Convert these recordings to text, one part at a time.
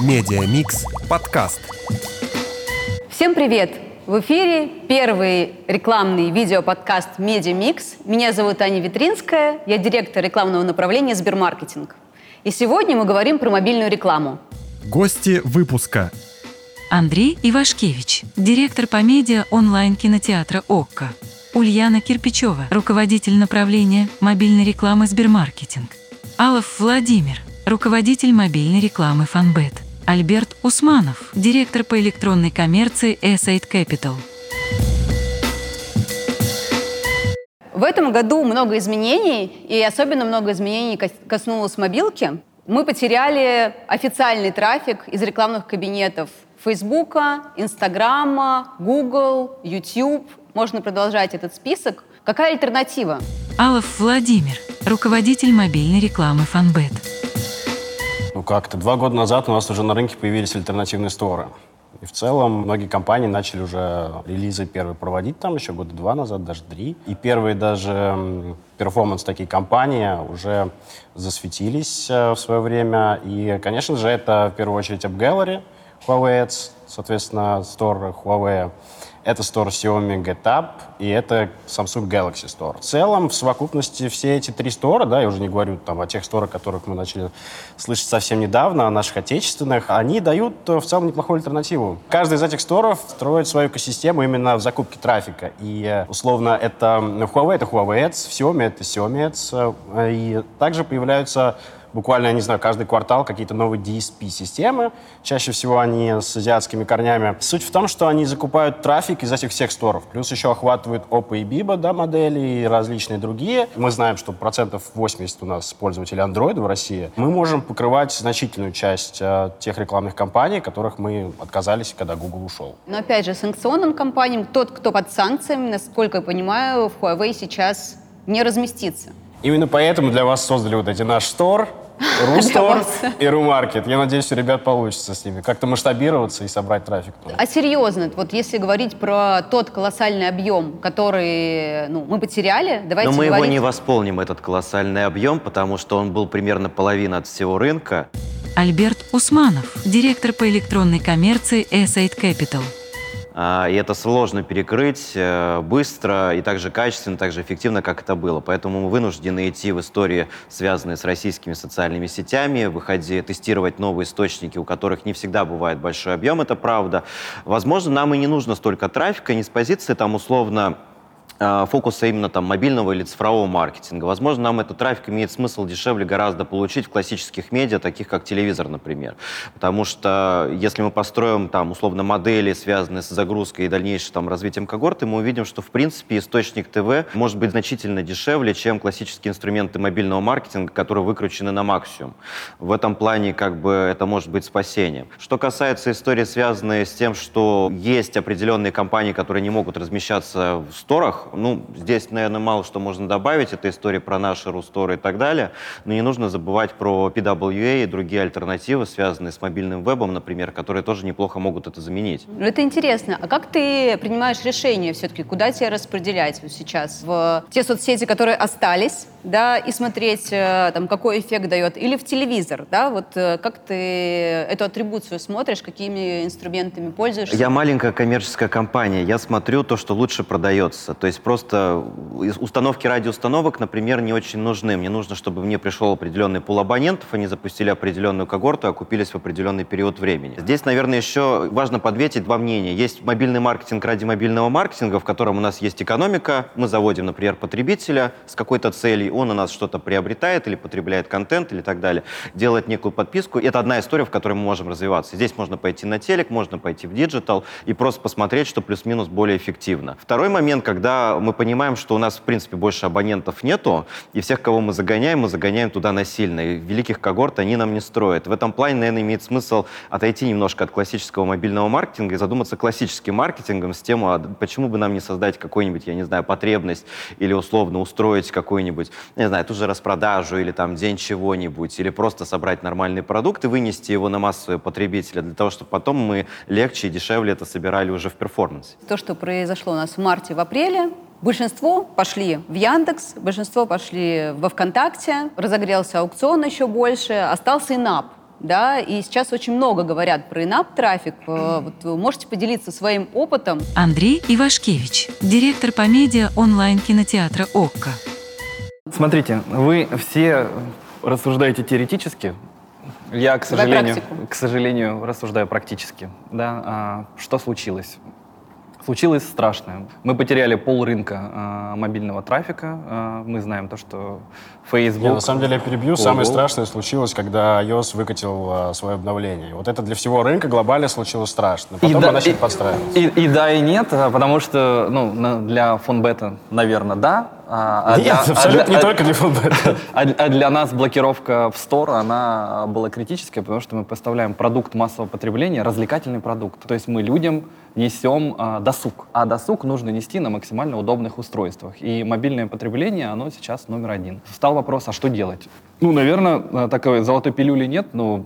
Media Mix подкаст. Всем привет! В эфире первый рекламный видеоподкаст «Media Mix». Меня зовут Аня Витринская, я директор рекламного направления «Сбермаркетинг». И сегодня мы говорим про мобильную рекламу. Гости выпуска. Андрей Ивашкевич, директор по медиа онлайн-кинотеатра «Okko». Ульяна Кирпичева, руководитель направления мобильной рекламы «Сбермаркетинг». Алов Владимир, руководитель мобильной рекламы «Фанбет». Альберт Усманов, директор по электронной коммерции Asset Capital. В этом году много изменений, и особенно много изменений коснулось мобилки. Мы потеряли официальный трафик из рекламных кабинетов Фейсбука, Инстаграма, Google, YouTube. Можно продолжать этот список. Какая альтернатива? Алов Владимир, руководитель мобильной рекламы Фанбет. Ну как-то два года назад у нас уже на рынке появились альтернативные сторы. И в целом многие компании начали уже релизы первые проводить там еще года два назад, даже три. И первые даже перформанс такие компании уже засветились э, в свое время. И, конечно же, это в первую очередь AppGallery, Huawei соответственно, стор Huawei. Это стор Xiaomi GetUp и это Samsung Galaxy Store. В целом, в совокупности все эти три стора, да, я уже не говорю там о тех сторах, которых мы начали слышать совсем недавно, о наших отечественных, они дают э, в целом неплохую альтернативу. Каждый из этих сторов строит свою экосистему именно в закупке трафика. И, э, условно, это Huawei — это Huawei Ads, Xiaomi — это Xiaomi Ads. Э, и также появляются буквально, я не знаю, каждый квартал какие-то новые DSP-системы. Чаще всего они с азиатскими корнями. Суть в том, что они закупают трафик из этих всех сторов. Плюс еще охватывают Oppo и Bibo, да, модели и различные другие. Мы знаем, что процентов 80 у нас пользователей Android в России. Мы можем покрывать значительную часть э, тех рекламных кампаний, которых мы отказались, когда Google ушел. Но опять же, санкционным компаниям, тот, кто под санкциями, насколько я понимаю, в Huawei сейчас не разместится. Именно поэтому для вас создали вот эти наш стор, Рустор и Румаркет. Я надеюсь, у ребят получится с ними как-то масштабироваться и собрать трафик. А серьезно, вот если говорить про тот колоссальный объем, который ну, мы потеряли, давайте Но мы говорить... его не восполним, этот колоссальный объем, потому что он был примерно половина от всего рынка. Альберт Усманов, директор по электронной коммерции Asset Capital. А, и это сложно перекрыть э, быстро и так же качественно, так же эффективно, как это было. Поэтому мы вынуждены идти в истории, связанные с российскими социальными сетями, выходить, тестировать новые источники, у которых не всегда бывает большой объем, это правда. Возможно, нам и не нужно столько трафика, не с позиции там условно фокуса именно там мобильного или цифрового маркетинга. Возможно, нам этот трафик имеет смысл дешевле гораздо получить в классических медиа, таких как телевизор, например. Потому что если мы построим там условно модели, связанные с загрузкой и дальнейшим там развитием когорты, мы увидим, что в принципе источник ТВ может быть значительно дешевле, чем классические инструменты мобильного маркетинга, которые выкручены на максимум. В этом плане как бы это может быть спасением. Что касается истории, связанной с тем, что есть определенные компании, которые не могут размещаться в сторах, ну, здесь, наверное, мало что можно добавить. Это история про наши Русторы и так далее. Но не нужно забывать про PWA и другие альтернативы, связанные с мобильным вебом, например, которые тоже неплохо могут это заменить. Ну, это интересно. А как ты принимаешь решение все-таки, куда тебе распределять вот сейчас? В те соцсети, которые остались, да, и смотреть, э, там, какой эффект дает, или в телевизор, да, вот э, как ты эту атрибуцию смотришь, какими инструментами пользуешься? Я маленькая коммерческая компания, я смотрю то, что лучше продается, то есть просто установки ради установок, например, не очень нужны, мне нужно, чтобы мне пришел определенный пул абонентов, они запустили определенную когорту, окупились в определенный период времени. Здесь, наверное, еще важно подсветить два мнения. Есть мобильный маркетинг ради мобильного маркетинга, в котором у нас есть экономика, мы заводим, например, потребителя с какой-то целью, он у нас что-то приобретает или потребляет контент или так далее, делает некую подписку. Это одна история, в которой мы можем развиваться. Здесь можно пойти на телек, можно пойти в digital и просто посмотреть, что плюс-минус более эффективно. Второй момент, когда мы понимаем, что у нас, в принципе, больше абонентов нету, и всех, кого мы загоняем, мы загоняем туда насильно. И великих когорт они нам не строят. В этом плане, наверное, имеет смысл отойти немножко от классического мобильного маркетинга и задуматься классическим маркетингом с тем, а почему бы нам не создать какую-нибудь, я не знаю, потребность или условно устроить какой-нибудь не знаю, ту же распродажу или там день чего-нибудь, или просто собрать нормальный продукт и вынести его на массовые потребителя, для того, чтобы потом мы легче и дешевле это собирали уже в перформансе. То, что произошло у нас в марте, в апреле, Большинство пошли в Яндекс, большинство пошли во ВКонтакте, разогрелся аукцион еще больше, остался ИНАП. да, и сейчас очень много говорят про инап-трафик. Э, вот вы можете поделиться своим опытом? Андрей Ивашкевич, директор по медиа онлайн-кинотеатра «Окко». Смотрите, вы все рассуждаете теоретически, я, к сожалению, к сожалению, рассуждаю практически. Да? А, что случилось? Случилось страшное. Мы потеряли пол рынка э, мобильного трафика. Э, мы знаем то, что Facebook... Я, на самом деле, я перебью. Google. Самое страшное случилось, когда iOS выкатил э, свое обновление. Вот это для всего рынка глобально случилось страшно. Потом и мы начали и, подстраиваться. И, и, и да, и нет, потому что ну, для фонбета, наверное, да, а, а Нет, для, абсолютно а, не а, только для футбола. А, а для нас блокировка в Store, она была критическая, потому что мы поставляем продукт массового потребления, развлекательный продукт. То есть мы людям несем а, досуг. А досуг нужно нести на максимально удобных устройствах. И мобильное потребление, оно сейчас номер один. Встал вопрос, а что делать? Ну, наверное, такой золотой пилюли нет, но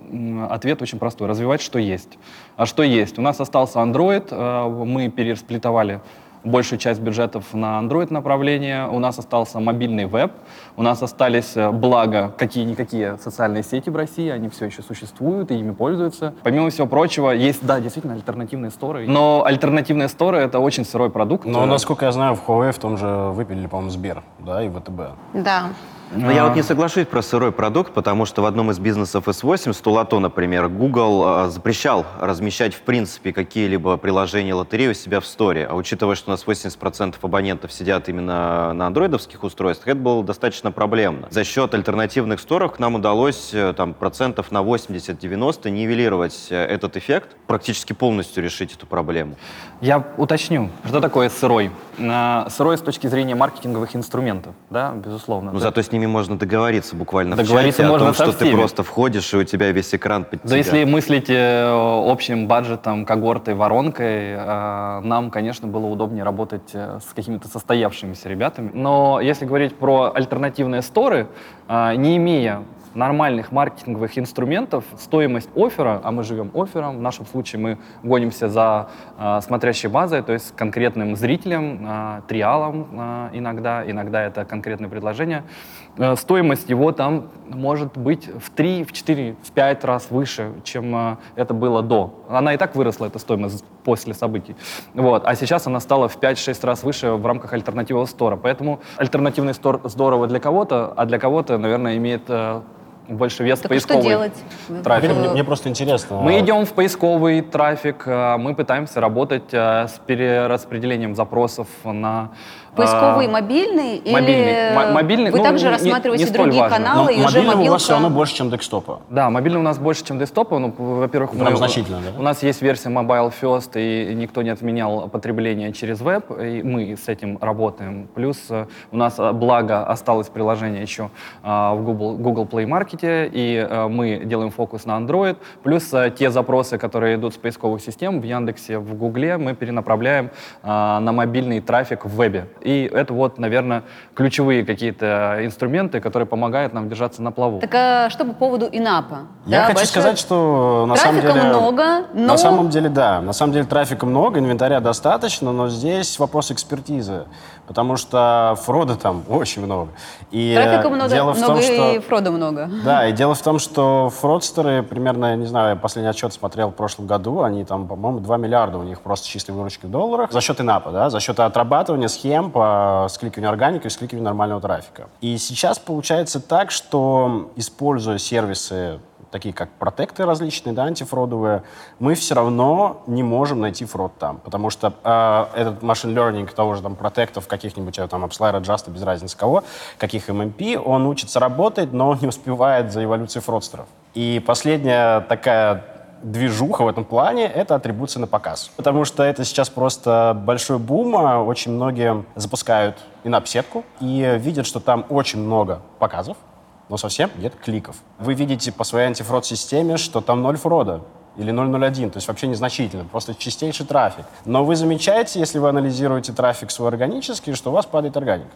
ответ очень простой. Развивать, что есть. А что есть? У нас остался Android, мы пересплитовали большую часть бюджетов на Android направление, у нас остался мобильный веб, у нас остались, э, благо, какие-никакие социальные сети в России, они все еще существуют и ими пользуются. Помимо всего прочего, есть, да, действительно, альтернативные сторы, но альтернативные сторы — это очень сырой продукт. Но, насколько я знаю, в Huawei в том же выпилили, по-моему, Сбер, да, и ВТБ. Да. Но а... я вот не соглашусь про сырой продукт, потому что в одном из бизнесов S8, Стулато, например, Google а, запрещал размещать в принципе какие-либо приложения лотереи у себя в сторе. А учитывая, что у нас 80% абонентов сидят именно на андроидовских устройствах, это было достаточно проблемно. За счет альтернативных сторов к нам удалось э, там, процентов на 80-90 нивелировать э, этот эффект, практически полностью решить эту проблему. Я уточню, что такое сырой? Сырой с точки зрения маркетинговых инструментов, да, безусловно. Ну, да. зато с ними можно договориться буквально договориться в чате можно о том, что всеми. ты просто входишь, и у тебя весь экран под Да тебя. если мыслить э, общим баджетом, когортой, воронкой, э, нам, конечно, было удобнее работать э, с какими-то состоявшимися ребятами. Но если говорить про альтернативные сторы, не имея нормальных маркетинговых инструментов, стоимость оффера, а мы живем оффером, в нашем случае мы гонимся за э, смотрящей базой, то есть конкретным зрителем, э, триалом э, иногда, иногда это конкретное предложение, стоимость его там может быть в 3, в 4, в 5 раз выше, чем э, это было до. Она и так выросла, эта стоимость, после событий. Вот. А сейчас она стала в 5-6 раз выше в рамках альтернативного стора. Поэтому альтернативный стор здорово для кого-то, а для кого-то, наверное, имеет э, больше вес так поисковый. что делать? Трафик. Мне, мне просто интересно. Мы идем в поисковый трафик, э, мы пытаемся работать э, с перераспределением запросов на Поисковый а, мобильный? Мобильный. Или мобильный вы ну, также не, рассматриваете не другие важно. каналы, Но и уже мобилка... у вас все равно больше, чем десктопа. Да, мобильный у нас больше, чем десктопа. Ну, во-первых, мы, значительно, да? у нас есть версия Mobile First, и никто не отменял потребление через веб, и мы с этим работаем. Плюс э, у нас, э, благо, осталось приложение еще а, в Google, Google Play Market, и а, мы делаем фокус на Android. Плюс а, те запросы, которые идут с поисковых систем в Яндексе, в Гугле, мы перенаправляем а, на мобильный трафик в вебе. И это вот наверное, ключевые какие-то инструменты, которые помогают нам держаться на плаву. Так а что по поводу ИНАПа? Я да, хочу большой... сказать, что на самом деле... много, но... На самом деле, да. На самом деле трафика много, инвентаря достаточно, но здесь вопрос экспертизы потому что фрода там очень много. И Трафика много, дело в много том, что, и фрода много. Да, и дело в том, что фродстеры примерно, я не знаю, я последний отчет смотрел в прошлом году, они там, по-моему, 2 миллиарда у них просто чистой выручки в долларах за счет инапа, да, за счет отрабатывания схем по скликиванию органики и скликиванию нормального трафика. И сейчас получается так, что используя сервисы такие как протекты различные, да, антифродовые, мы все равно не можем найти фрод там, потому что э, этот машин learning того же там протектов каких-нибудь, э, там, AppSlayer, Just, без разницы кого, каких MMP, он учится работать, но не успевает за эволюцией фродстеров. И последняя такая движуха в этом плане — это атрибуция на показ. Потому что это сейчас просто большой бум. Очень многие запускают инап-сетку и видят, что там очень много показов, но совсем нет кликов. Вы видите по своей антифрод-системе, что там ноль фрода или 001, то есть вообще незначительно, просто чистейший трафик. Но вы замечаете, если вы анализируете трафик свой органический, что у вас падает органика.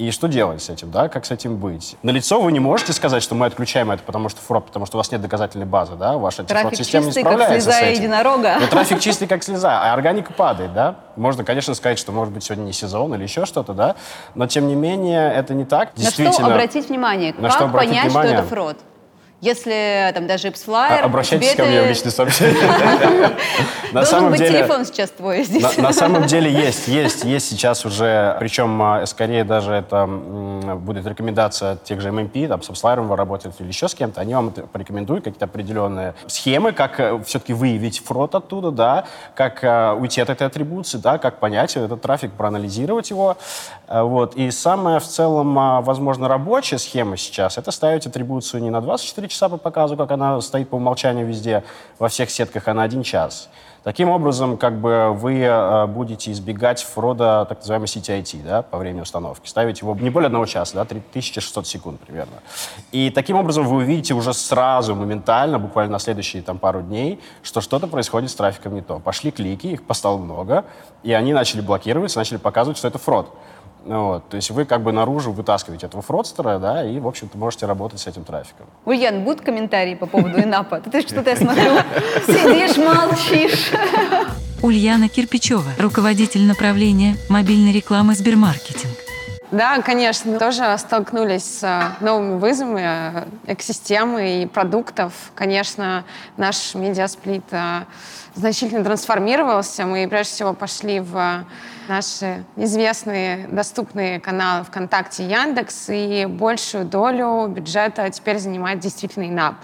И что делать с этим, да, как с этим быть? На лицо вы не можете сказать, что мы отключаем это, потому что фрод, потому что у вас нет доказательной базы, да, ваша система не справляется как слеза с этим. единорога. Но трафик чистый, как слеза, а органика падает, да. Можно, конечно, сказать, что, может быть, сегодня не сезон или еще что-то, да, но, тем не менее, это не так. На что обратить внимание? На как что понять, внимание? что это фрод? Если там даже Ipsflyer... А- Обращайтесь ко мне в личные сообщения. На самом быть деле... телефон сейчас твой здесь. На, самом деле есть, есть, есть сейчас уже, причем а, скорее даже это будет рекомендация от тех же ММП, там, с Upslyer вы работаете или еще с кем-то, они вам порекомендуют какие-то определенные схемы, как все-таки выявить фрод оттуда, да, как а, уйти от этой атрибуции, да, как понять этот трафик, проанализировать его, вот. И самая в целом, а, возможно, рабочая схема сейчас, это ставить атрибуцию не на 24 часа по показу, как она стоит по умолчанию везде, во всех сетках, а на один час. Таким образом, как бы вы э, будете избегать фрода так называемой CTIT, да, по времени установки. Ставить его не более одного часа, да, 3600 секунд примерно. И таким образом вы увидите уже сразу, моментально, буквально на следующие там пару дней, что что-то происходит с трафиком не то. Пошли клики, их стало много, и они начали блокироваться, начали показывать, что это фрод. Ну Вот, то есть вы как бы наружу вытаскиваете этого фродстера, да, и, в общем-то, можете работать с этим трафиком. Ульян, будут комментарии по поводу инапа? Ты что-то, я смотрю, сидишь, молчишь. Ульяна Кирпичева, руководитель направления мобильной рекламы Сбермаркетинг. Да, конечно, тоже столкнулись с э, новыми вызовами э, экосистемы и продуктов. Конечно, наш медиасплит э, значительно трансформировался. Мы прежде всего пошли в наши известные, доступные каналы ВКонтакте Яндекс, и большую долю бюджета теперь занимает действительно ИНАП.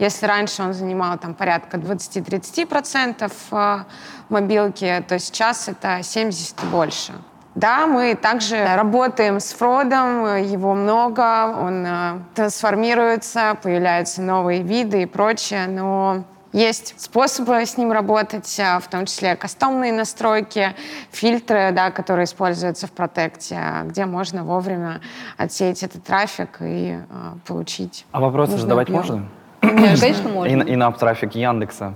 Если раньше он занимал там порядка 20-30% э, мобилки, то сейчас это 70 и больше. Да, мы также работаем с фродом, его много, он э, трансформируется, появляются новые виды и прочее, но есть способы с ним работать, э, в том числе кастомные настройки, фильтры, да, которые используются в протекте, э, где можно вовремя отсеять этот трафик и э, получить. А вопросы задавать объем. можно? Конечно, можно. И, и на трафик Яндекса.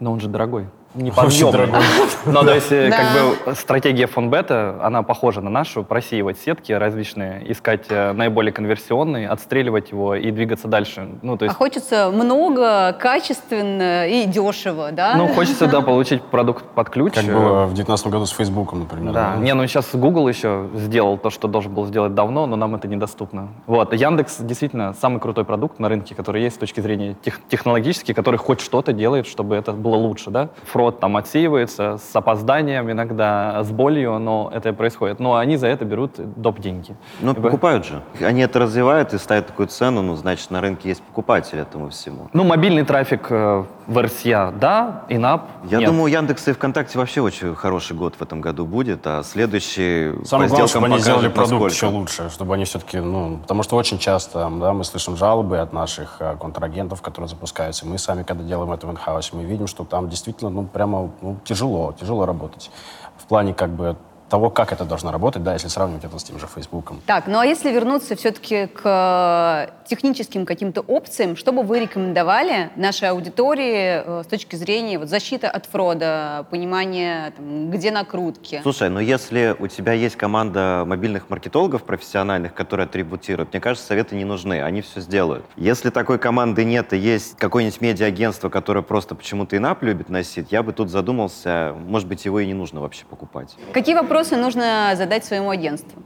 Но он же дорогой. Неподъемный. Но то есть э, Да. как бы стратегия фонбета, она похожа на нашу, просеивать сетки различные, искать э, наиболее конверсионные, отстреливать его и двигаться дальше. Ну, то А есть, хочется много, качественно и дешево, да? ну, хочется, да, получить продукт под ключ. Как было в 2019 году с Фейсбуком, например. Да, не, ну сейчас Google еще сделал то, что должен был сделать давно, но нам это недоступно. Вот, Яндекс действительно самый крутой продукт на рынке, который есть с точки зрения тех- технологический, который хоть что-то делает, чтобы это было лучше, да. Фрод там отсеивается с опозданием иногда, с болью, но это происходит. Но они за это берут доп. деньги. Ну, И по- покупают же. Они это развивают и ставят такую цену, ну, значит, на рынке есть покупатель этому всему. Ну, мобильный трафик э, в RSA, да, инап Я нет. думаю, у Яндекса и ВКонтакте вообще очень хороший год в этом году будет, а следующий Самое по главное, чтобы они сделали продукт насколько. еще лучше, чтобы они все-таки, ну, потому что очень часто, да, мы слышим жалобы от наших э, контрагентов, которые запускаются. Мы сами, когда делаем это в инхаусе, мы видим, что там действительно, ну, прямо ну, тяжело, тяжело работать. В плане, как бы, того, как это должно работать, да, если сравнивать это с тем же Фейсбуком. Так, ну а если вернуться все-таки к э, техническим каким-то опциям, что бы вы рекомендовали нашей аудитории э, с точки зрения вот, защиты от фрода, понимания, там, где накрутки? Слушай, но если у тебя есть команда мобильных маркетологов профессиональных, которые атрибутируют, мне кажется, советы не нужны, они все сделают. Если такой команды нет и есть какое-нибудь медиа-агентство, которое просто почему-то инап любит носить, я бы тут задумался, может быть, его и не нужно вообще покупать. Какие вопросы нужно задать своему агентству?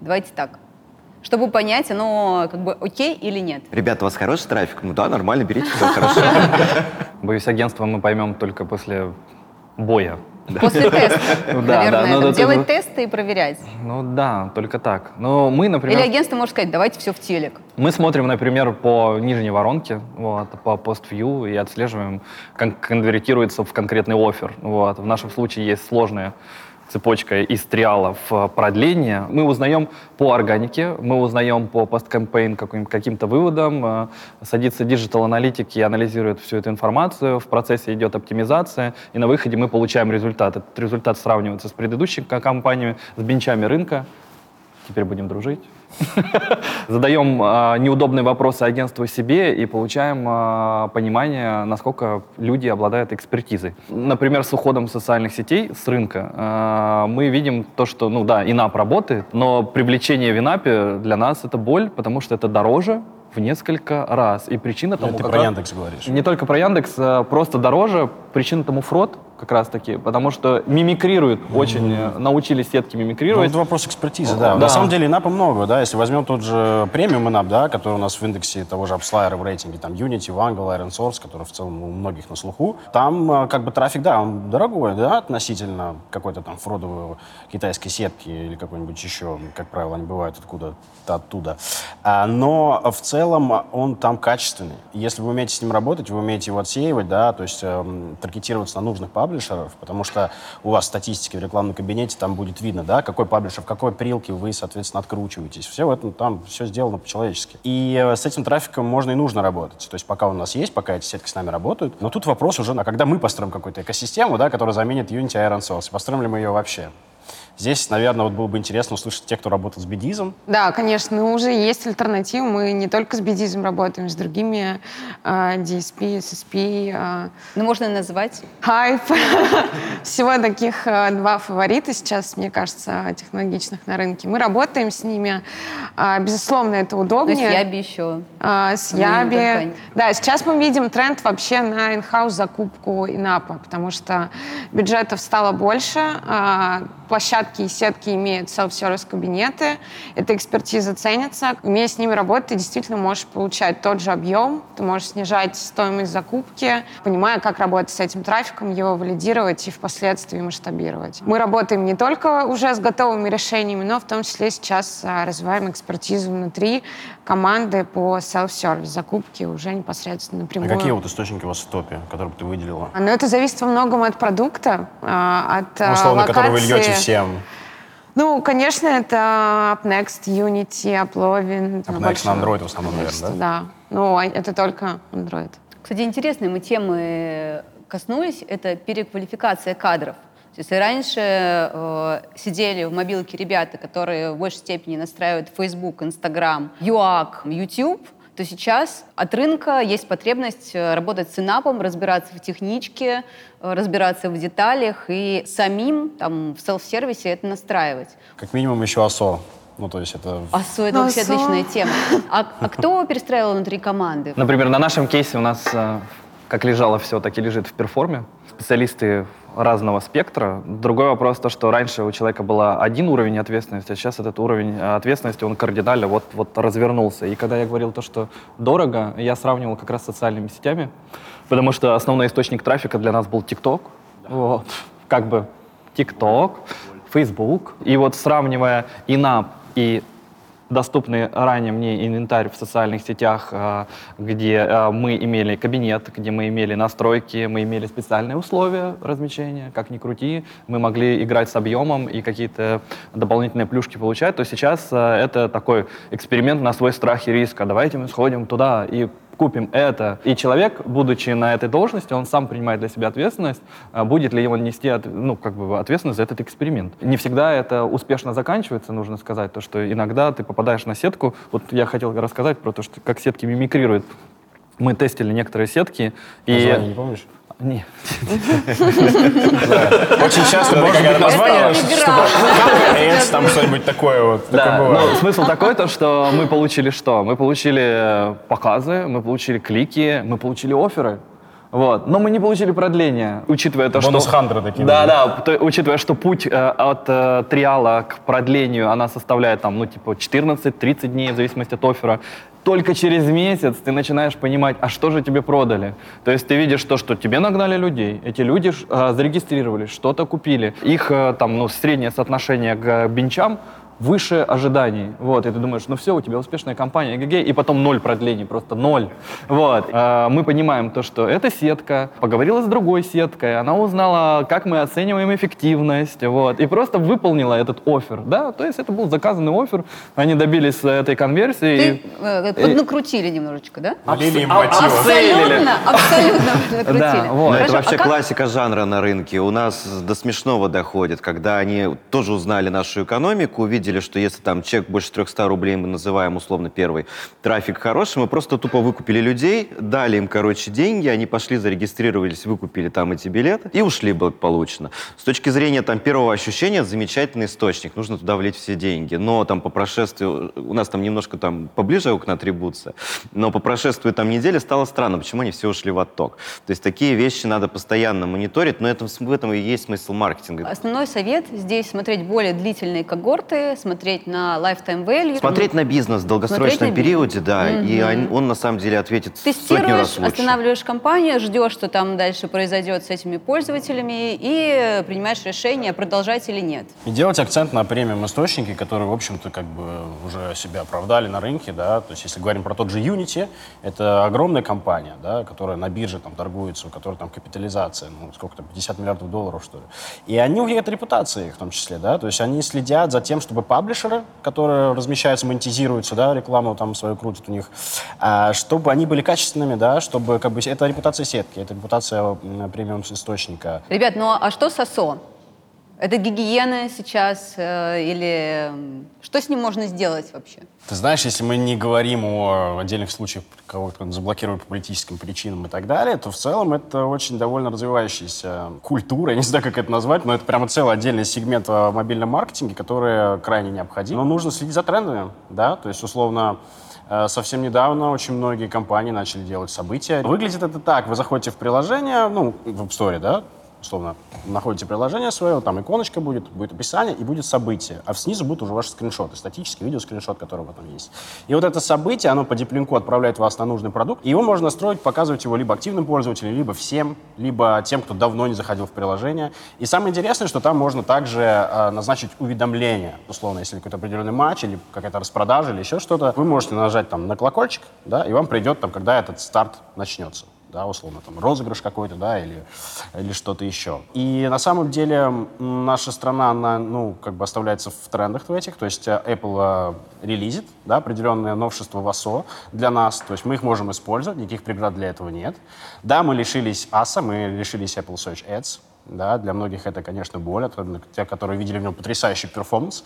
Давайте так. Чтобы понять, оно как бы окей или нет. Ребята, у вас хороший трафик? Ну да, нормально, берите, все хорошо. Боюсь, агентство мы поймем только после боя. После теста, Да, да, наверное. ну, делать тесты и проверять. Ну да, только так. Но мы, например... Или агентство может сказать, давайте все в телек. Мы смотрим, например, по нижней воронке, вот, по пост-вью и отслеживаем, как конвертируется в конкретный офер. Вот. В нашем случае есть сложная цепочка из триалов э, продления. Мы узнаем по органике, мы узнаем по post-campaign каким- каким-то выводам. э, Садится digital-аналитик и анализирует всю эту информацию. В процессе идет оптимизация, и на выходе мы получаем результат. Этот результат сравнивается с предыдущими ка- кампаниями, с бенчами рынка. Теперь будем дружить. Задаем а, неудобные вопросы агентству себе и получаем а, понимание, насколько люди обладают экспертизой. Например, с уходом социальных сетей с рынка а, мы видим то, что, ну да, in-app работает, но привлечение в in-app е для нас это боль, потому что это дороже в несколько раз. И причина тому Ну, ты про Яндекс говоришь. не только про Яндекс, просто дороже. Причина тому фрод, как раз-таки, потому что мимикрируют, очень э, научились сетки Ну, мимикрировать. это вопрос экспертизы, да. Да. На самом деле инапа много, да. Если возьмем тот же премиум инап, да, который у нас в индексе того же AppsFlyer в рейтинге, там Unity, Wangle, Iron Source, который в целом у многих на слуху, там э, как бы трафик, да, он дорогой, да, относительно какой-то там фродовой китайской сетки или какой-нибудь еще, как правило, они бывают откуда-то оттуда. А, но в целом он там качественный. Если вы умеете с ним работать, вы умеете его отсеивать, да, то есть эм, таргетироваться на нужных паблишеров, потому что у вас статистики в рекламном кабинете там будет видно, да, какой паблишер, в какой прилке вы, соответственно, откручиваетесь. Все в там все сделано по-человечески. И э, с этим трафиком можно и нужно работать. То есть пока у нас есть, пока эти сетки с нами работают. Но тут вопрос уже, а когда мы построим какую-то экосистему, да, которая заменит Unity Iron Source, построим ли мы ее вообще? Здесь, наверное, вот было бы интересно услышать тех, кто работал с бедизом. Да, конечно, но уже есть альтернативы. Мы не только с бедизм работаем, с другими э, DSP, SSP, э, Ну, можно назвать. Хайп. Всего таких э, два фаворита сейчас, мне кажется, технологичных на рынке. Мы работаем с ними. А, Безусловно, это То удобнее. есть Яби еще. А, с Ну, Яби. Да, сейчас мы видим тренд вообще на инхаус закупку инапа, потому что бюджетов стало больше, а, площадки и сетки имеют self-service кабинеты, эта экспертиза ценится. Умея с ними работать, ты действительно можешь получать тот же объем, ты можешь снижать стоимость закупки, понимая, как работать с этим трафиком, его валидировать и впоследствии масштабировать. Мы работаем не только уже с готовыми решениями, но в том числе сейчас а, развиваем экспертизу внутри команды по self-service закупки уже непосредственно А напрямую. какие вот источники у вас в топе, которые бы ты выделила? Но это зависит во многом от продукта, а, от Ну, а, условно, которые вы локации. льете всем. Ну, конечно, это UpNext, Unity, Uplovin. UpNext на большое Android в основном, наверное, количество, да? Ну, а это только Android. Кстати, интересные мы темы коснулись. Это переквалификация кадров. То есть раньше э, сидели в мобилке ребята, которые в большей степени настраивают Facebook, Instagram, UAC, YouTube, то сейчас от рынка есть потребность э, работать с инапом, разбираться в техничке, э, разбираться в деталях и самим там в селф-сервисе это настраивать. Как минимум еще ОСО. Ну, то есть это... АСО — это Ну, вообще АСО. отличная тема. А, а кто перестраивал внутри команды? Например, на нашем кейсе у нас э, как лежало все, так и лежит в перформе. Специалисты разного спектра. Другой вопрос то, что раньше у человека был один уровень ответственности, а сейчас этот уровень э, ответственности, он кардинально вот, вот развернулся. И когда я говорил то, что дорого, я сравнивал как раз с социальными сетями, потому что основной источник трафика для нас был TikTok. Вот. Как бы TikTok, Facebook. И вот сравнивая инап и доступный ранее мне инвентарь в социальных сетях, а, где а, мы имели кабинет, где мы имели настройки, мы имели специальные условия размещения, как ни крути, мы могли играть с объемом и какие-то дополнительные плюшки получать, то сейчас а, это такой эксперимент на свой страх и риск. А давайте мы сходим туда и купим это. И человек, будучи на этой должности, он сам принимает для себя ответственность, а будет ли он нести ну, как бы ответственность за этот эксперимент. Не всегда это успешно заканчивается, нужно сказать, то, что иногда ты попадаешь на сетку. Вот я хотел рассказать про то, что как сетки мимикрируют. Мы тестили некоторые сетки, и... Название не помнишь? Не. Очень часто может быть название, там что-нибудь такое вот. Ну, смысл такой, то, что мы получили что? Мы получили э, показы, мы получили клики, мы получили оферы. Вот. Но мы не получили продление, учитывая то, что... Бонус-хантеры такие, Да, да. да, то- учитывая, что путь э, от э, триала к продлению, она составляет там, ну, типа, 14-30 дней, в зависимости от оффера. Только через месяц ты начинаешь понимать, а что же тебе продали. То есть ты видишь то, что тебе нагнали людей, эти люди э, зарегистрировались, что-то купили. Их э, там, ну, среднее соотношение к бенчам выше ожиданий. Вот, и ты думаешь, ну все, у тебя успешная компания, ГГ, и потом ноль продлений, просто ноль. Вот, Э, мы понимаем то, что эта сетка поговорила с другой сеткой, она узнала, как мы оцениваем эффективность, вот, и просто выполнила этот офер, да, то есть это был заказанный офер, они добились э, этой конверсии. Ты и- э, поднакрутили немножечко, да? Им а-. Абсолютно, абсолютно накрутили. Да, вот. Это вообще а как- классика жанра на рынке. У нас до смешного доходит, когда они тоже узнали нашу экономику, увидели увидели, что если там чек больше 300 рублей, мы называем условно первый, трафик хороший, мы просто тупо выкупили людей, дали им, короче, деньги, они пошли, зарегистрировались, выкупили там эти билеты и ушли благополучно. С точки зрения там первого ощущения, замечательный источник, нужно туда влить все деньги. Но там по прошествию, у нас там немножко там поближе окна атрибуция, но по прошествию там недели стало странно, почему они все ушли в отток. То есть такие вещи надо постоянно мониторить, но это, в этом и есть смысл маркетинга. Основной совет здесь смотреть более длительные когорты, смотреть на lifetime value. Смотреть на бизнес в долгосрочном на периоде, да, Мгм. и он, он на самом деле ответит сотню раз лучше. останавливаешь компанию, ждешь, что там дальше произойдет с этими пользователями и принимаешь решение, продолжать или нет. И делать акцент на премиум источники, которые, в общем-то, как бы уже себя оправдали на рынке, да, то есть если говорим про тот же Unity, это огромная компания, да, которая на бирже там торгуется, у которой там капитализация, ну, сколько там, 50 миллиардов долларов, что ли. И они у них это репутация их в том числе, да, то есть они следят за тем, чтобы паблишеры, которые размещаются, монетизируются, да, рекламу там свою крутят у них, а, чтобы они были качественными, да, чтобы как бы это репутация сетки, это репутация премиум источника. Ребят, ну а что с ОСО? Это гигиена сейчас э, или что с ним можно сделать вообще? Ты знаешь, если мы не говорим о отдельных случаях, кого-то заблокировали по политическим причинам и так далее, то в целом это очень довольно развивающаяся культура, я не знаю, как это назвать, но это прямо целый отдельный сегмент в мобильном маркетинге, который крайне необходим. Но нужно следить за трендами, да, то есть, условно, э, Совсем недавно очень многие компании начали делать события. Выглядит это так. Вы заходите в приложение, ну, в App Store, да, условно, находите приложение свое, там иконочка будет, будет описание и будет событие. А снизу будут уже ваши скриншоты, статический видеоскриншот, который у вас там есть. И вот это событие, оно по диплинку отправляет вас на нужный продукт, и его можно настроить, показывать его либо активным пользователям, либо всем, либо тем, кто давно не заходил в приложение. И самое интересное, что там можно также э, назначить уведомления. Условно, если какой-то определенный матч или какая-то распродажа или еще что-то, вы можете нажать там на колокольчик, да, и вам придет там, когда этот старт начнется да, условно, там, розыгрыш какой-то, да, или, или что-то еще. И на самом деле наша страна, она, ну, как бы оставляется в трендах в этих, то есть э, Apple э, релизит, да, определенные новшества в ASO для нас, то есть мы их можем использовать, никаких преград для этого нет. Да, мы лишились ASA, мы лишились Apple Search Ads, да, для многих это, конечно, боль, особенно те, которые видели в нем потрясающий перформанс.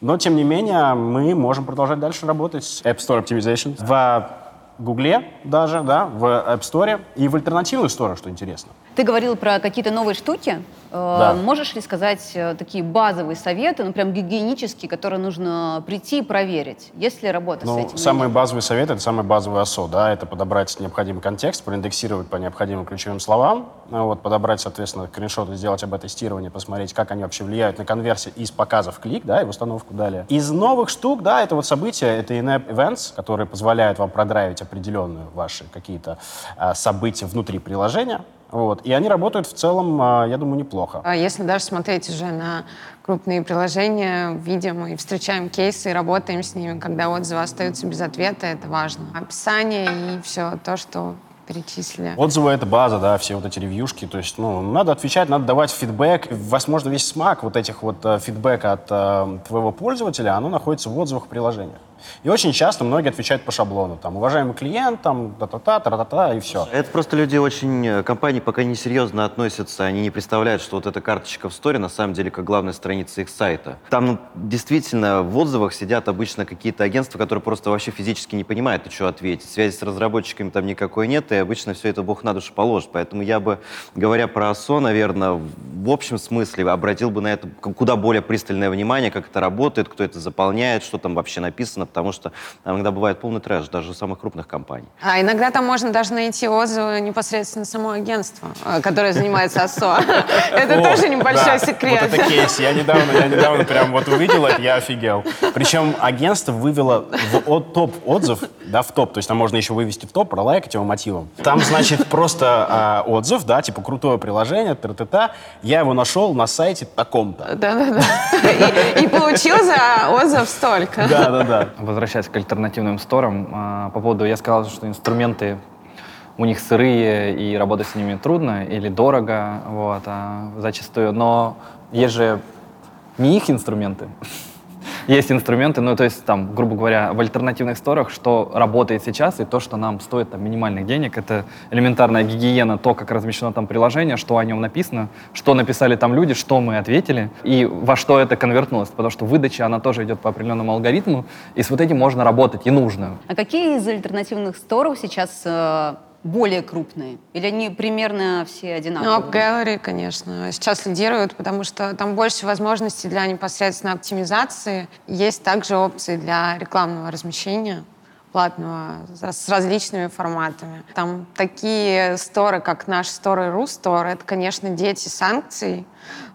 Но, тем не менее, мы можем продолжать дальше работать. App Store Optimization. В Гугле даже, да, в App Store и в альтернативных сторах, что интересно. Ты говорил про какие-то новые штуки. Э, Да. Можешь ли сказать э, такие базовые советы, ну прям гигиенические, которые нужно прийти и проверить? Есть ли работа с Ну, этим? или самый базовый совет — это самый базовый ОСО, да, это подобрать необходимый контекст, проиндексировать по необходимым ключевым словам, ну, вот, подобрать, соответственно, скриншоты, сделать об-тестирование, посмотреть, как они вообще влияют на конверсии из показов в клик, да, и в установку далее. Из новых штук, да, это вот события, это in-app events, которые позволяют вам продрайвить определенные ваши какие-то а, события внутри приложения, вот, и они работают в целом, а, я думаю, неплохо. А если даже смотреть уже на крупные приложения, видим и встречаем кейсы, и работаем с ними, когда отзывы остаются без ответа, это важно. Описание и все то, что перечислили. Отзывы — это база, да, все вот эти ревьюшки. То есть, ну, надо отвечать, надо давать фидбэк. Возможно, весь смак вот этих вот э, фидбэка от э, твоего пользователя, оно находится в отзывах приложения. И очень часто многие отвечают по шаблону. Там, уважаемый клиент, там, та-та-та, та-та-та, и все. Это просто люди очень, э, компании пока не серьезно относятся, они не представляют, что вот эта карточка в сторе на самом деле как главная страница их сайта. Там ну, действительно в отзывах сидят обычно какие-то агентства, которые просто вообще физически не понимают, и что ответить. Связи с разработчиками там никакой нет, и обычно все это бог на душу положит. Поэтому я бы, говоря про ОСО, наверное, в общем смысле обратил бы на это куда более пристальное внимание, как это работает, кто это заполняет, что там вообще написано, потому что иногда бывает полный трэш, даже у самых крупных компаний. А иногда там можно даже найти отзывы непосредственно само агентство, э, которое занимается ОСО. Это тоже небольшой секрет. Вот это кейс. Я недавно, я недавно прям вот увидел это, я офигел. Причем агентство вывело в топ отзыв, да, в топ. То есть там можно еще вывести в топ, пролайкать его мотивом. Там, значит, просто а, отзыв, да, типа крутое приложение, тра-та-та. Я его нашел на сайте таком-то. Да-да-да. И, и получил за отзыв столько. Да-да-да. Возвращаясь к альтернативным сторам, а, по поводу, я сказал, что инструменты у них сырые и работать с ними трудно или дорого, вот, а, зачастую. Но есть же не их инструменты, есть инструменты, ну, то есть, там, грубо говоря, в альтернативных сторах, что работает сейчас, и то, что нам стоит там, минимальных денег, это элементарная гигиена, то, как размещено там приложение, что о нем написано, что написали там люди, что мы ответили, и во что это конвертнулось, потому что выдача, она тоже идет по определенному алгоритму, и с вот этим можно работать, и нужно. А какие из альтернативных сторов сейчас э, более крупные? Или они примерно все Ну, одинаковые? Gallery, конечно, сейчас лидируют, потому что там больше возможностей для непосредственно оптимизации. Есть также опции для рекламного размещения платного с различными форматами. Там такие сторы, как наш стор и Рустор, это, конечно, дети санкций.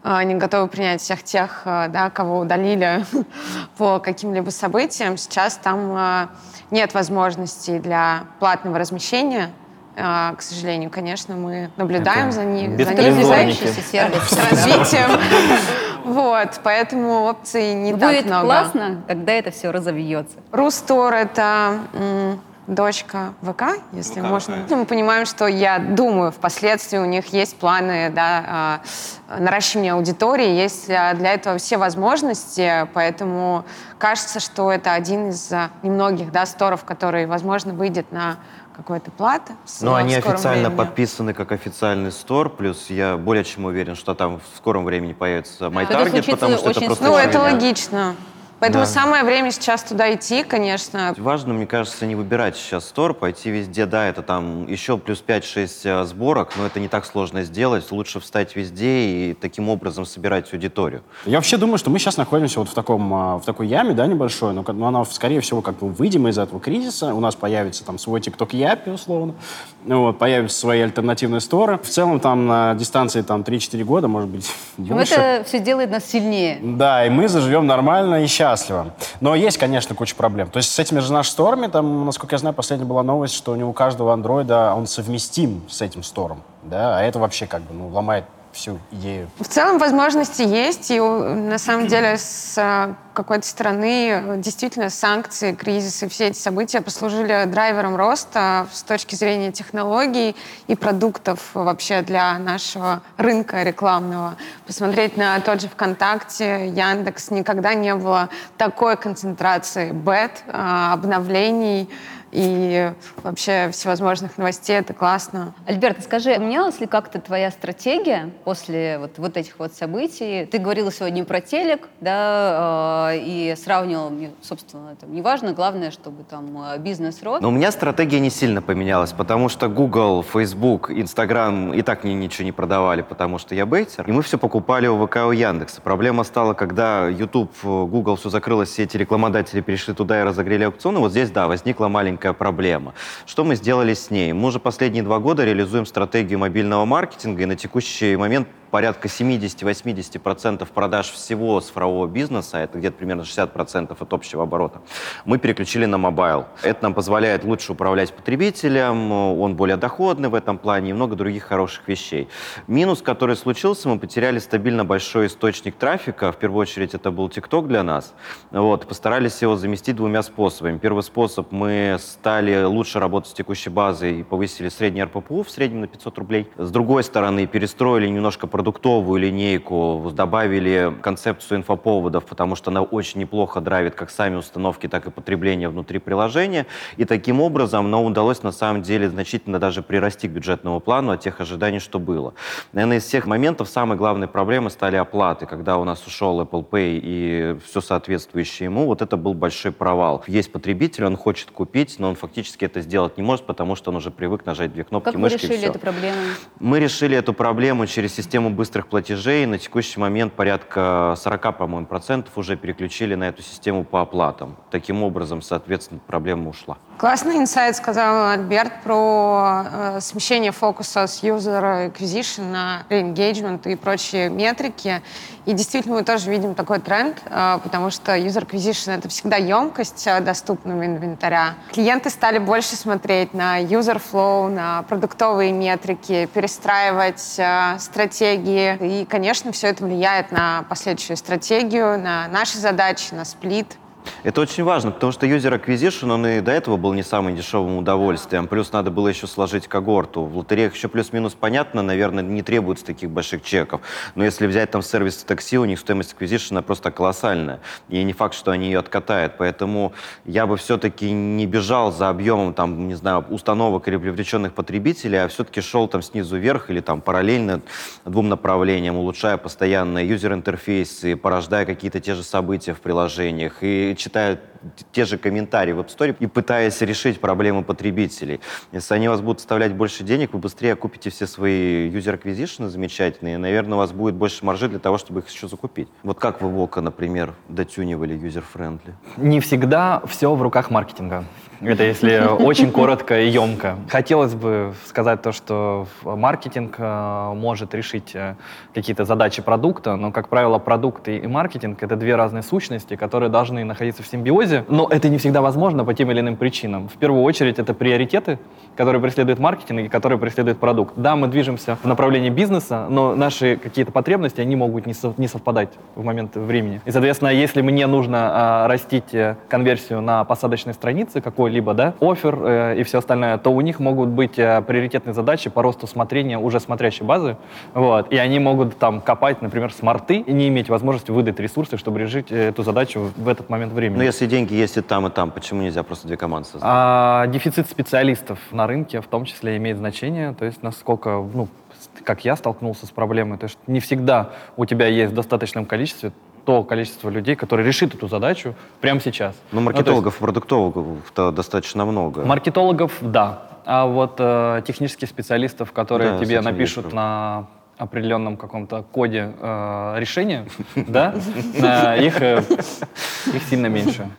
А, Они готовы принять всех тех, э, да, кого удалили по каким-либо событиям. Сейчас там э, нет возможностей для платного размещения. А, К сожалению, конечно, мы наблюдаем за, ни- за ними, за беспризорники. Развивающийся сервис. с развитием. Вот, поэтому опций не так Будет много. классно, когда это все разовьется. Рустор — это м, дочка ВК, если можно. Ну, Мы понимаем, что, я думаю, впоследствии у них есть планы да, а, наращивания аудитории, есть а, для этого все возможности, поэтому кажется, что это один из немногих да, сторов, который, возможно, выйдет на какой-то платы. Но они официально времени. подписаны как официальный стор, плюс я более чем уверен, что там в скором времени появится MyTarget, случится потому что это просто Ну, это логично. Поэтому Да. самое время сейчас туда идти, конечно. Важно, мне кажется, не выбирать сейчас стор, пойти везде. Да, это там еще плюс 5-6 э, сборок, но это не так сложно сделать. Лучше встать везде и таким образом собирать аудиторию. Я вообще думаю, что мы сейчас находимся вот в, таком, а, в такой яме, да, небольшой, но, но она, скорее всего, как бы выйдем из этого кризиса, у нас появится там свой TikTok Япи, условно, ну вот, появятся свои альтернативные сторы. В целом там на дистанции там 3-4 года, может быть, Но больше. это все делает нас сильнее. Да, и мы заживем нормально и счастливо. Но есть, конечно, куча проблем. То есть с этими же нашими сторами, там, насколько я знаю, последняя была новость, что у каждого андроида он совместим с этим стором. Да, а это вообще как бы ну, ломает всю идею. В целом возможности есть, и на самом деле с э, какой-то стороны э, действительно санкции, кризисы, все эти события послужили драйвером роста с точки зрения технологий и продуктов вообще для нашего рынка рекламного. Посмотреть на тот же ВКонтакте, Яндекс, никогда не было такой концентрации бет, э, обновлений и вообще всевозможных новостей. Это классно. Альберт, скажи, менялась ли как-то твоя стратегия после вот, вот этих вот событий? Ты говорила сегодня про телек, да, э, и сравнивал, мне, собственно, это неважно, главное, чтобы там э, бизнес рос. Но у меня стратегия не сильно поменялась, потому что Google, Facebook, Instagram и так мне ничего не продавали, потому что я бейтер. И мы все покупали у ВК, у Яндекса. Проблема стала, когда YouTube, э, Google, все закрылось, все эти рекламодатели перешли туда и разогрели аукционы. Вот здесь, да, возникла маленькая проблема. Что мы сделали с ней? Мы уже последние два года реализуем стратегию мобильного маркетинга, и на текущий момент порядка 70-80% продаж всего цифрового бизнеса, это где-то примерно 60% от общего оборота, мы переключили на mobile. Это нам позволяет лучше управлять потребителем, он более доходный в этом плане и много других хороших вещей. Минус, который случился, мы потеряли стабильно большой источник трафика. В первую очередь это был TikTok для нас. Вот, постарались его заместить двумя способами. Первый способ, мы стали лучше работать с текущей базой и повысили средний ARPPU в среднем на 500 рублей. С другой стороны, перестроили немножко продуктовую линейку, добавили концепцию инфоповодов, потому что она очень неплохо драйвит как сами установки, так и потребление внутри приложения. И таким образом нам удалось на самом деле значительно даже прирасти к бюджетному плану от тех ожиданий, что было. Наверное, из всех моментов самой главной проблемой стали оплаты. Когда у нас ушел Apple Pay и все соответствующее ему, вот это был большой провал. Есть потребитель, он хочет купить, но он фактически это сделать не может, потому что он уже привык нажать две кнопки как вы мышки и решили всё. эту проблему? Мы решили эту проблему через систему быстрых платежей. На текущий момент порядка 40, по-моему, процентов уже переключили на эту систему по оплатам. Таким образом, соответственно, проблема ушла. Классный инсайт сказал Альберт про э, смещение фокуса с user acquisition на engagement и прочие метрики. И действительно мы тоже видим такой тренд, э, потому что user acquisition — это всегда емкость э, доступного инвентаря. Клиенты стали больше смотреть на user flow, на продуктовые метрики, перестраивать э, стратегии. И, конечно, все это влияет на последующую стратегию, на наши задачи, на сплит Это очень важно, потому что user acquisition, он и до этого был не самым дешевым удовольствием. Плюс надо было еще сложить когорту. В лотереях еще плюс-минус понятно, наверное, не требуется таких больших чеков. Но если взять там сервис такси, у них стоимость acquisition просто колоссальная. И не факт, что они ее откатают. Поэтому я бы все-таки не бежал за объемом, там, не знаю, установок или привлеченных потребителей, а все-таки шел там снизу вверх или там параллельно двум направлениям, улучшая постоянно юзер-интерфейс и порождая какие-то те же события в приложениях. И читают те же комментарии в App Store и пытаясь решить проблемы потребителей. Если они вас будут вставлять больше денег, вы быстрее купите все свои user acquisition замечательные, и, наверное, у вас будет больше маржи для того, чтобы их еще закупить. Вот как вы Вока, например, дотюнивали user-friendly? Не всегда все в руках маркетинга. Это если очень коротко и емко. Хотелось бы сказать то, что маркетинг э, может решить э, какие-то задачи продукта, но, как правило, продукты и маркетинг — это две разные сущности, которые должны находиться в симбиозе, но это не всегда возможно по тем или иным причинам. В первую очередь, это приоритеты, которые преследует маркетинг и которые преследует продукт. Да, мы движемся в направлении бизнеса, но наши какие-то потребности, они могут не, не совпадать в момент времени. И, соответственно, если мне нужно а, растить э, конверсию на посадочной странице какой-либо, да, офер э, и все остальное, то у них могут быть э, приоритетные задачи по росту смотрения уже смотрящей базы, вот, и они могут там копать, например, смарты и не иметь возможности выдать ресурсы, чтобы решить э, эту задачу в этот момент времени. Но если деньги есть и там, и там, почему нельзя просто две команды создать? А, дефицит специалистов на рынке в том числе имеет значение, то есть насколько, ну, как я столкнулся с проблемой, то есть не всегда у тебя есть в достаточном количестве то количество людей, которые решит эту задачу прямо сейчас. Но Ну, маркетологов, продуктологов достаточно много. Маркетологов, да. А вот э, технических специалистов, которые Да, тебе напишут есть на определенном каком-то коде э, решения, да, э, их, э, их сильно меньше.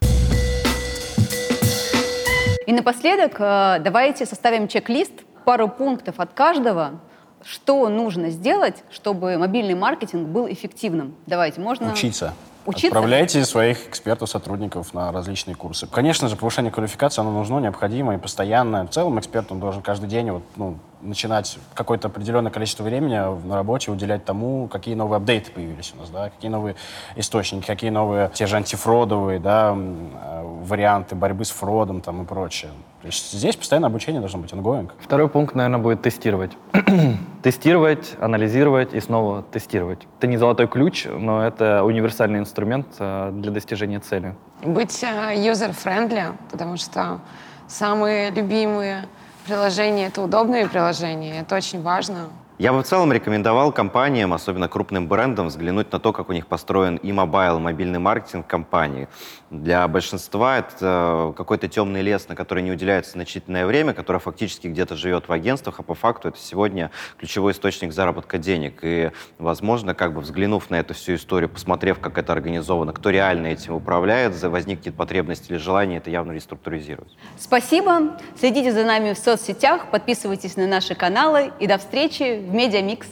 И напоследок э, давайте составим чек-лист, пару пунктов от каждого, что нужно сделать, чтобы мобильный маркетинг был эффективным. Давайте, можно... Учиться. Учиться? Отправляйте своих экспертов, сотрудников на различные курсы. Конечно же, повышение квалификации, оно нужно, необходимо и постоянно. В целом эксперт, он должен каждый день вот, ну, начинать какое-то определенное количество времени на работе уделять тому, какие новые апдейты появились у нас, да, какие новые источники, какие новые те же антифродовые да, э, варианты борьбы с фродом там, и прочее. То есть здесь постоянно обучение должно быть ongoing. Второй пункт, наверное, будет тестировать. тестировать, анализировать и снова тестировать. Это не золотой ключ, но это универсальный инструмент э, для достижения цели. Быть э, user-friendly, потому что самые любимые приложения — это удобные приложения. Это очень важно. Я бы в целом рекомендовал компаниям, особенно крупным брендам, взглянуть на то, как у них построен и mobile, мобильный маркетинг компании. Для большинства это какой-то темный лес, на который не уделяется значительное время, который фактически где-то живет в агентствах, а по факту это сегодня ключевой источник заработка денег. И, возможно, как бы взглянув на эту всю историю, посмотрев, как это организовано, кто реально этим управляет, возникнет потребность или желание это явно реструктуризировать. Спасибо. Следите за нами в соцсетях, подписывайтесь на наши каналы и до встречи в Media Mix.